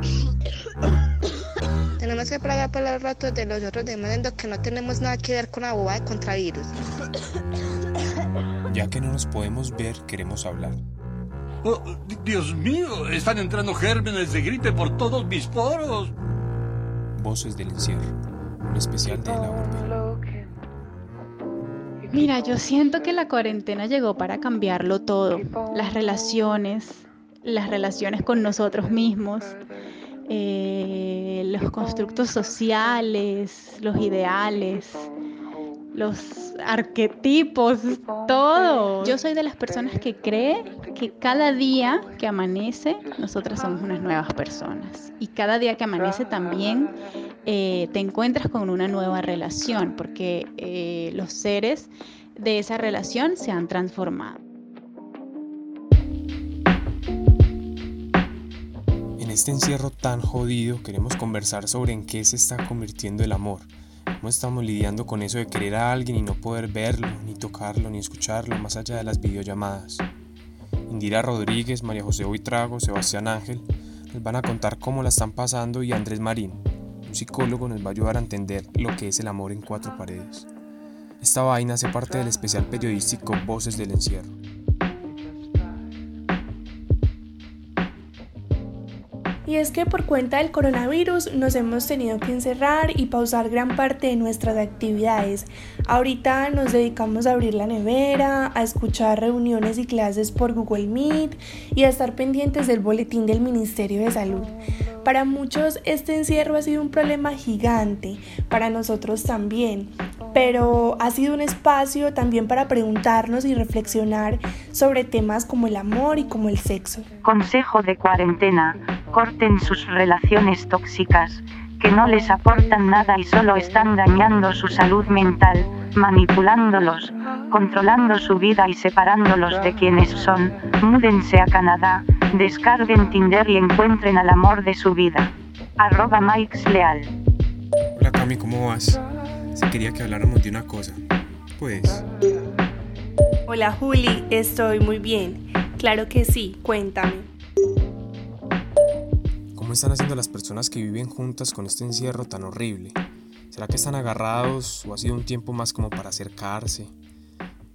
Tenemos que pagar por los ratos de los otros demandos que no tenemos nada que ver con la bobada de contravirus. Ya que no nos podemos ver, queremos hablar. Oh, Dios mío, están entrando gérmenes de gripe por todos mis poros. Voces del encierro, un especial de la urbe. Mira, yo siento que la cuarentena llegó para cambiarlo todo. Las relaciones, las relaciones con nosotros mismos, eh, los constructos sociales, los ideales, los arquetipos, todo. Yo soy de las personas que cree que cada día que amanece, nosotras somos unas nuevas personas. Y cada día que amanece también eh, te encuentras con una nueva relación, porque eh, los seres de esa relación se han transformado. En este encierro tan jodido queremos conversar sobre en qué se está convirtiendo el amor. ¿Cómo estamos lidiando con eso de querer a alguien y no poder verlo, ni tocarlo, ni escucharlo más allá de las videollamadas? Indira Rodríguez, María José Buitrago, Sebastián Ángel nos van a contar cómo la están pasando y Andrés Marín, un psicólogo, nos va a ayudar a entender lo que es el amor en cuatro paredes. Esta vaina hace parte del especial periodístico Voces del Encierro. Y es que por cuenta del coronavirus nos hemos tenido que encerrar y pausar gran parte de nuestras actividades. Ahorita nos dedicamos a abrir la nevera, a escuchar reuniones y clases por Google Meet y a estar pendientes del boletín del Ministerio de Salud. Para muchos este encierro ha sido un problema gigante, para nosotros también, pero ha sido un espacio también para preguntarnos y reflexionar sobre temas como el amor y como el sexo. Consejo de cuarentena, corten sus relaciones tóxicas, que no les aportan nada y solo están dañando su salud mental, manipulándolos, controlando su vida y separándolos de quienes son, múdense a Canadá, descarguen Tinder y encuentren al amor de su vida. Arroba Mike's Leal. Hola Cami, ¿cómo vas? Se quería que habláramos de una cosa. Pues... Hola Juli, estoy muy bien. Claro que sí, cuéntame. ¿Cómo están haciendo las personas que viven juntas con este encierro tan horrible? ¿Será que están agarrados o ha sido un tiempo más como para acercarse?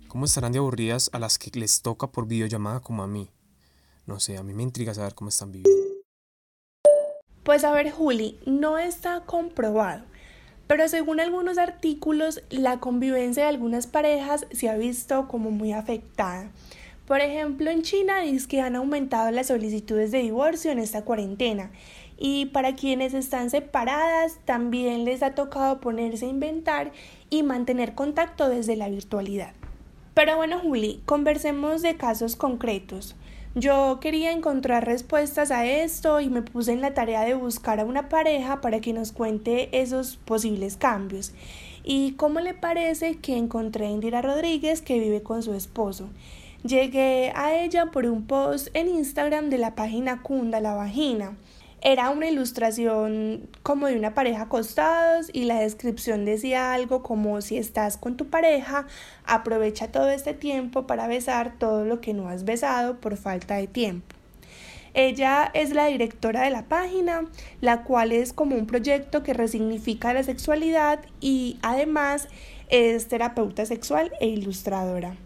¿Cómo estarán de aburridas a las que les toca por videollamada como a mí? No sé, a mí me intriga saber cómo están viviendo. Pues a ver, Juli, no está comprobado, pero según algunos artículos, la convivencia de algunas parejas se ha visto como muy afectada. Por ejemplo, en China dice que han aumentado las solicitudes de divorcio en esta cuarentena y para quienes están separadas también les ha tocado ponerse a inventar y mantener contacto desde la virtualidad. Pero bueno, Juli, conversemos de casos concretos. Yo quería encontrar respuestas a esto y me puse en la tarea de buscar a una pareja para que nos cuente esos posibles cambios. ¿Y cómo le parece que encontré a Indira Rodríguez que vive con su esposo? Llegué a ella por un post en Instagram de la página Cunda la Vagina. Era una ilustración como de una pareja acostados y la descripción decía algo como si estás con tu pareja, aprovecha todo este tiempo para besar todo lo que no has besado por falta de tiempo. Ella es la directora de la página, la cual es como un proyecto que resignifica la sexualidad y además es terapeuta sexual e ilustradora.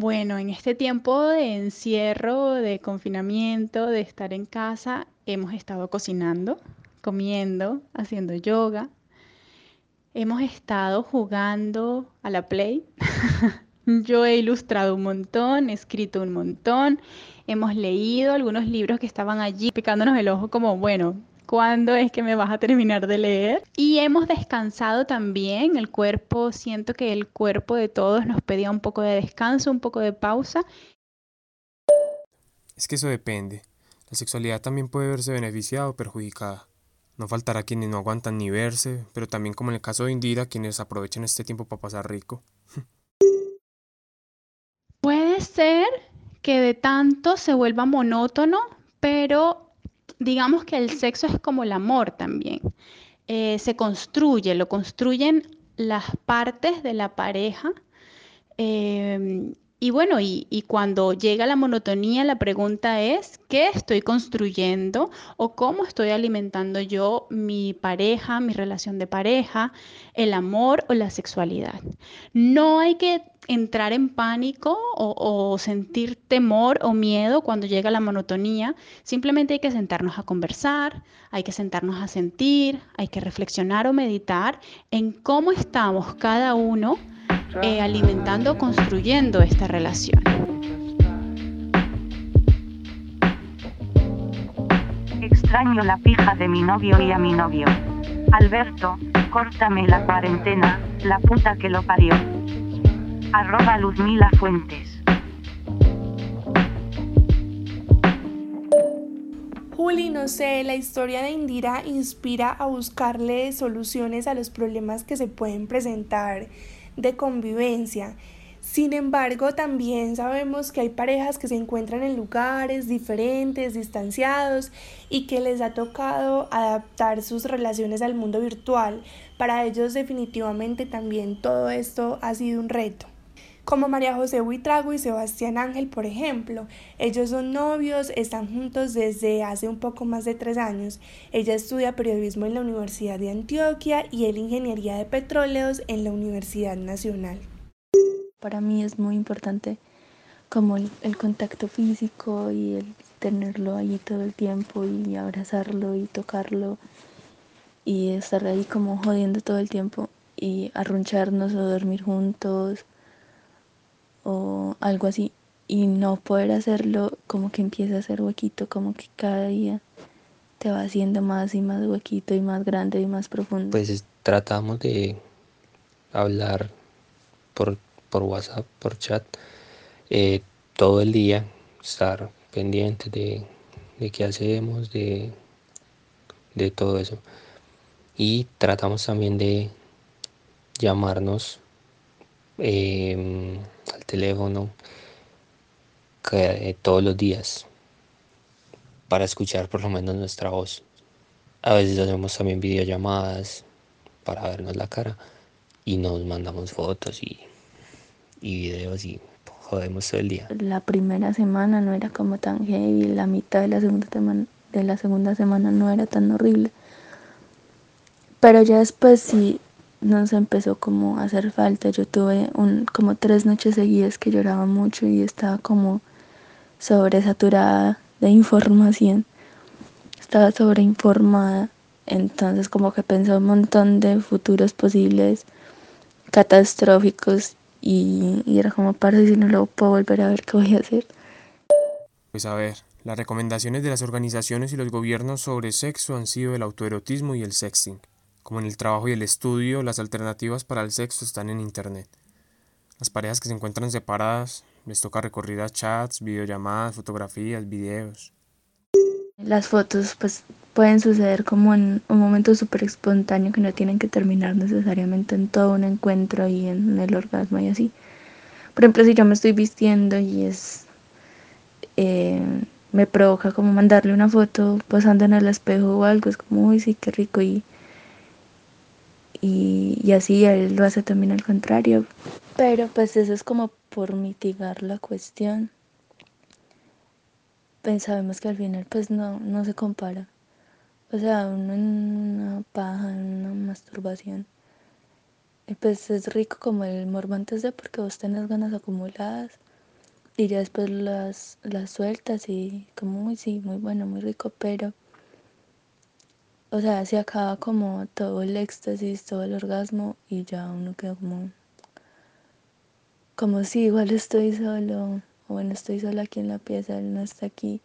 Bueno, en este tiempo de encierro, de confinamiento, de estar en casa, hemos estado cocinando, comiendo, haciendo yoga. Hemos estado jugando a la play. Yo he ilustrado un montón, he escrito un montón, hemos leído algunos libros que estaban allí picándonos el ojo como, bueno, ¿cuándo es que me vas a terminar de leer? Y hemos descansado también, el cuerpo, siento que el cuerpo de todos nos pedía un poco de descanso, un poco de pausa. Es que eso depende. La sexualidad también puede verse beneficiada o perjudicada. No faltará quienes no aguantan ni verse, pero también como en el caso de Indira, quienes aprovechan este tiempo para pasar rico. Puede ser que de tanto se vuelva monótono, pero digamos que el sexo es como el amor también. Eh, se construye, lo construyen las partes de la pareja. Eh, Y bueno, y, y, cuando llega la monotonía, la pregunta es, ¿qué estoy construyendo o cómo estoy alimentando yo mi pareja, mi relación de pareja, el amor o la sexualidad? No hay que entrar en pánico o, o sentir temor o miedo cuando llega la monotonía. Simplemente hay que sentarnos a conversar, hay que sentarnos a sentir, hay que reflexionar o meditar en cómo estamos cada uno eh, alimentando, construyendo esta relación. Extraño la pija de mi novio y a mi novio. Alberto, córtame la cuarentena, la puta que lo parió. Arroba Luzmila Fuentes. Juli, no sé, la historia de Indira inspira a buscarle soluciones a los problemas que se pueden presentar de convivencia. Sin embargo, también sabemos que hay parejas que se encuentran en lugares diferentes, distanciados y que les ha tocado adaptar sus relaciones al mundo virtual. Para ellos definitivamente también todo esto ha sido un reto. Como María José Huitrago y Sebastián Ángel, por ejemplo. Ellos son novios, están juntos desde hace un poco más de tres años. Ella estudia periodismo en la Universidad de Antioquia y él ingeniería de petróleos en la Universidad Nacional. Para mí es muy importante como el, el contacto físico y el tenerlo ahí todo el tiempo y abrazarlo y tocarlo y estar ahí como jodiendo todo el tiempo y arruncharnos o dormir juntos o algo así y no poder hacerlo como que empieza a hacer huequito, como que cada día te va haciendo más y más huequito y más grande y más profundo. Pues tratamos de hablar por, por WhatsApp, por chat, eh, todo el día, estar pendiente de, de qué hacemos, de, de todo eso. Y tratamos también de llamarnos eh, al teléfono que, eh, todos los días para escuchar por lo menos nuestra voz. A veces hacemos también videollamadas para vernos la cara y nos mandamos fotos y, y videos y jodemos todo el día. La primera semana no era como tan heavy, la mitad de la segunda semana, de la segunda semana no era tan horrible. Pero ya después sí nos empezó como a hacer falta. Yo tuve un, como tres noches seguidas que lloraba mucho y estaba como sobresaturada de información. Estaba sobreinformada. Entonces como que pensé un montón de futuros posibles catastróficos y, y era como para si no lo puedo volver a ver qué voy a hacer. Pues a ver, las recomendaciones de las organizaciones y los gobiernos sobre sexo han sido el autoerotismo y el sexting. Como en el trabajo y el estudio, las alternativas para el sexo están en Internet. Las parejas que se encuentran separadas les toca recurrir a chats, videollamadas, fotografías, videos. Las fotos pues pueden suceder como en un momento súper espontáneo que no tienen que terminar necesariamente en todo un encuentro y en el orgasmo y así. Por ejemplo, si yo me estoy vistiendo y es... Eh, me provoca como mandarle una foto posando en el espejo o algo, es como, uy, sí, qué rico y y, y así él lo hace también al contrario. Pero pues eso es como por mitigar la cuestión. Pues sabemos que al final pues no, no se compara. O sea, uno en una paja, en una masturbación. Y pues es rico como el morbo antes de porque vos tenés ganas acumuladas y ya después las, las sueltas y como, muy sí, muy bueno, muy rico, pero o sea, se acaba como todo el éxtasis, todo el orgasmo y ya uno queda como, como si igual estoy solo, o bueno, estoy sola aquí en la pieza, él no está aquí.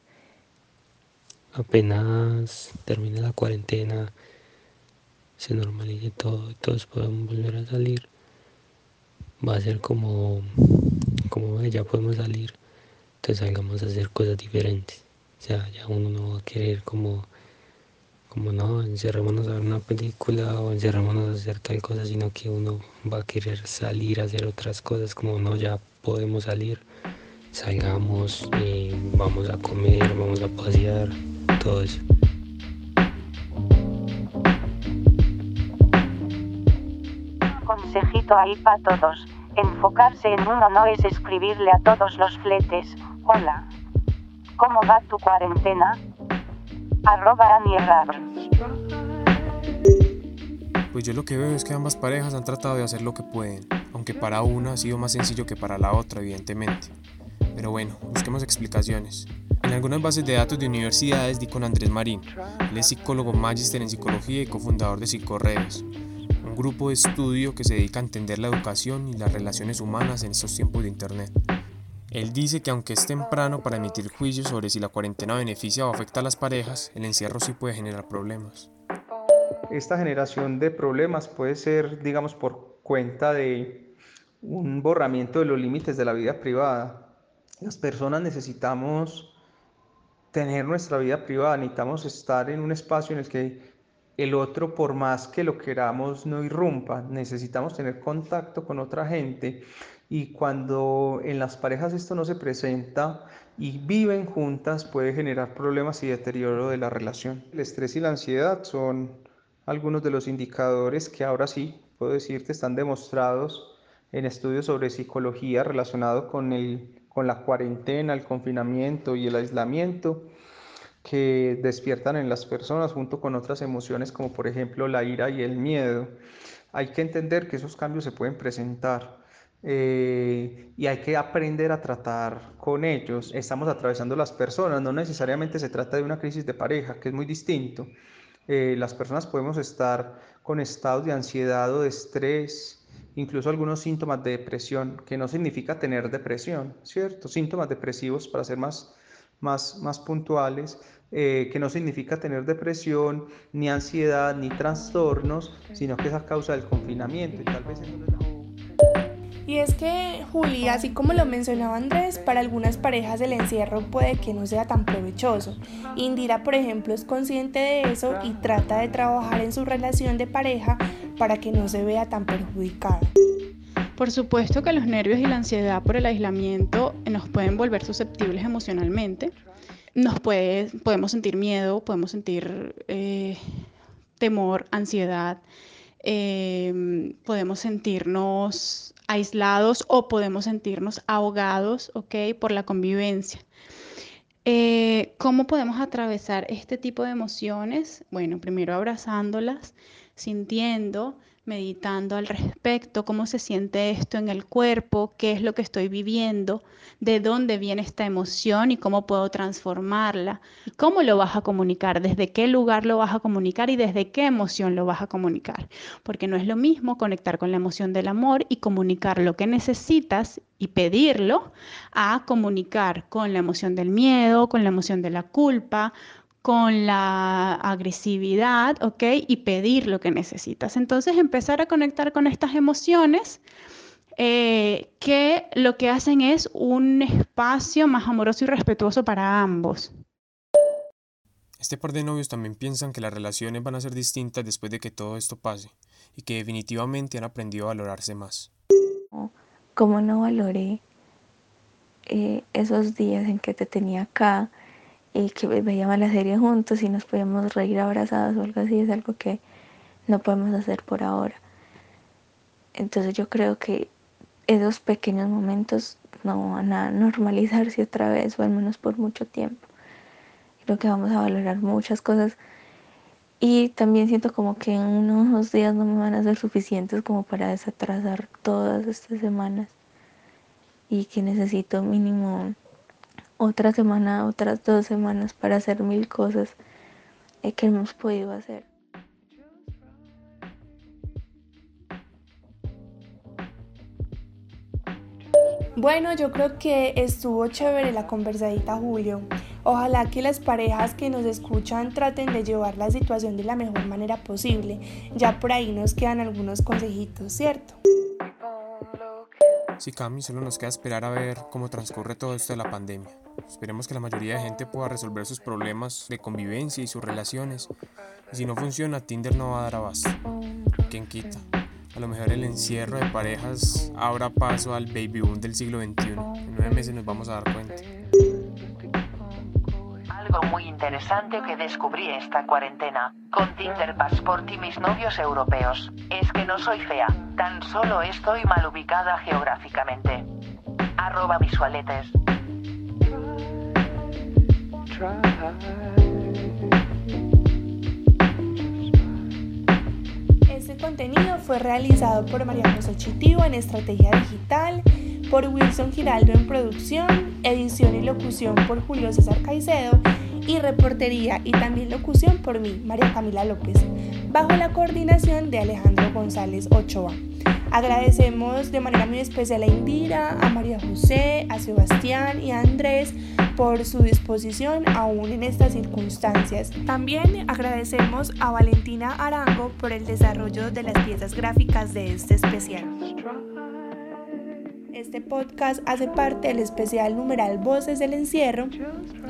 Apenas termine la cuarentena, se normalice todo y todos podemos volver a salir, va a ser como, como ya podemos salir, entonces salgamos a hacer cosas diferentes. O sea, ya uno no va a querer como como no, encerrémonos a ver una película o encerrémonos a hacer tal cosa, sino que uno va a querer salir a hacer otras cosas, como no, ya podemos salir, salgamos, eh, vamos a comer, vamos a pasear, todo eso. Consejito ahí para todos. Enfocarse en uno no es escribirle a todos los fletes, hola. ¿Cómo va tu cuarentena? Arroba Pues yo lo que veo es que ambas parejas han tratado de hacer lo que pueden, aunque para una ha sido más sencillo que para la otra, evidentemente. Pero bueno, busquemos explicaciones. En algunas bases de datos de universidades di con Andrés Marín. Él es psicólogo magíster en psicología y cofundador de Psicorredes, un grupo de estudio que se dedica a entender la educación y las relaciones humanas en estos tiempos de Internet. Él dice que aunque es temprano para emitir juicios sobre si la cuarentena beneficia o afecta a las parejas, el encierro sí puede generar problemas. Esta generación de problemas puede ser, digamos, por cuenta de un borramiento de los límites de la vida privada. Las personas necesitamos tener nuestra vida privada, necesitamos estar en un espacio en el que el otro, por más que lo queramos, no irrumpa, necesitamos tener contacto con otra gente y cuando en las parejas esto no se presenta y viven juntas puede generar problemas y deterioro de la relación. El estrés y la ansiedad son algunos de los indicadores que ahora sí, puedo decirte, están demostrados en estudios sobre psicología relacionado con el con la cuarentena, el confinamiento y el aislamiento que despiertan en las personas junto con otras emociones como por ejemplo la ira y el miedo. Hay que entender que esos cambios se pueden presentar eh, y hay que aprender a tratar con ellos. Estamos atravesando las personas, no necesariamente se trata de una crisis de pareja, que es muy distinto. Eh, las personas podemos estar con estados de ansiedad o de estrés, incluso algunos síntomas de depresión, que no significa tener depresión, ¿cierto? Síntomas depresivos, para ser más, más, más puntuales, eh, que no significa tener depresión, ni ansiedad, ni trastornos, sino que es a causa del confinamiento y tal vez y es que, Juli, así como lo mencionaba Andrés, para algunas parejas el encierro puede que no sea tan provechoso. Indira, por ejemplo, es consciente de eso y trata de trabajar en su relación de pareja para que no se vea tan perjudicada. Por supuesto que los nervios y la ansiedad por el aislamiento nos pueden volver susceptibles emocionalmente. Nos puede, podemos sentir miedo, podemos sentir eh, temor, ansiedad, eh, podemos sentirnos aislados o podemos sentirnos ahogados, ¿ok? Por la convivencia. Eh, ¿Cómo podemos atravesar este tipo de emociones? Bueno, primero abrazándolas, sintiendo, meditando al respecto, cómo se siente esto en el cuerpo, qué es lo que estoy viviendo, de dónde viene esta emoción y cómo puedo transformarla, y cómo lo vas a comunicar, desde qué lugar lo vas a comunicar y desde qué emoción lo vas a comunicar, porque no es lo mismo conectar con la emoción del amor y comunicar lo que necesitas y pedirlo a comunicar con la emoción del miedo, con la emoción de la culpa, con la agresividad, ¿ok? Y pedir lo que necesitas. Entonces empezar a conectar con estas emociones eh, que lo que hacen es un espacio más amoroso y respetuoso para ambos. Este par de novios también piensan que las relaciones van a ser distintas después de que todo esto pase y que definitivamente han aprendido a valorarse más. Como no valoré eh, esos días en que te tenía acá, y que veíamos la serie juntos y nos podíamos reír abrazados o algo así, es algo que no podemos hacer por ahora. Entonces yo creo que esos pequeños momentos no van a normalizarse otra vez, o al menos por mucho tiempo. Creo que vamos a valorar muchas cosas y también siento como que unos días no me van a ser suficientes como para desatrasar todas estas semanas y que necesito mínimo otra semana, otras dos semanas para hacer mil cosas eh, que hemos podido hacer. Bueno, yo creo que estuvo chévere la conversadita, Julio. Ojalá que las parejas que nos escuchan traten de llevar la situación de la mejor manera posible. Ya por ahí nos quedan algunos consejitos, ¿cierto? Sí, Cami, solo nos queda esperar a ver cómo transcurre todo esto de la pandemia. Esperemos que la mayoría de gente pueda resolver sus problemas de convivencia y sus relaciones. Y si no funciona, Tinder no va a dar abasto. ¿Quién quita? A lo mejor el encierro de parejas abra paso al baby boom del siglo XXI. En nueve meses nos vamos a dar cuenta. Algo muy interesante que descubrí esta cuarentena, con Tinder Passport y mis novios europeos, es que no soy fea. Tan solo estoy mal ubicada geográficamente. Arroba visualetes. Este contenido fue realizado por María José Chitivo en Estrategia Digital, por Wilson Giraldo en producción, edición y locución por Julio César Caicedo y reportería y también locución por mí, María Camila López, bajo la coordinación de Alejandro González Ochoa. Agradecemos de manera muy especial a Indira, a María José, a Sebastián y a Andrés por su disposición aún en estas circunstancias. También agradecemos a Valentina Arango por el desarrollo de las piezas gráficas de este especial. Este podcast hace parte del especial numeral Voces del Encierro.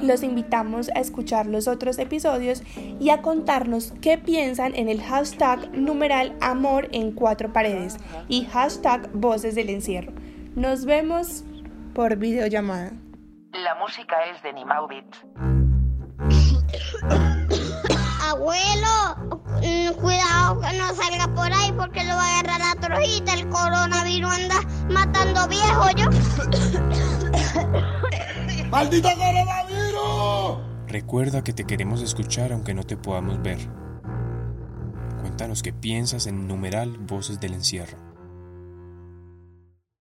Los invitamos a escuchar los otros episodios y a contarnos qué piensan en el hashtag numeral Amor en cuatro paredes y hashtag Voces del Encierro. Nos vemos por videollamada. La música es de Nimaubit. Abuelo, mm, cuidado que no salga por ahí porque lo va a agarrar la trojita. El coronavirus anda matando viejo yo. ¡Maldito coronavirus! Recuerda que te queremos escuchar aunque no te podamos ver. Cuéntanos qué piensas en numeral Voces del Encierro.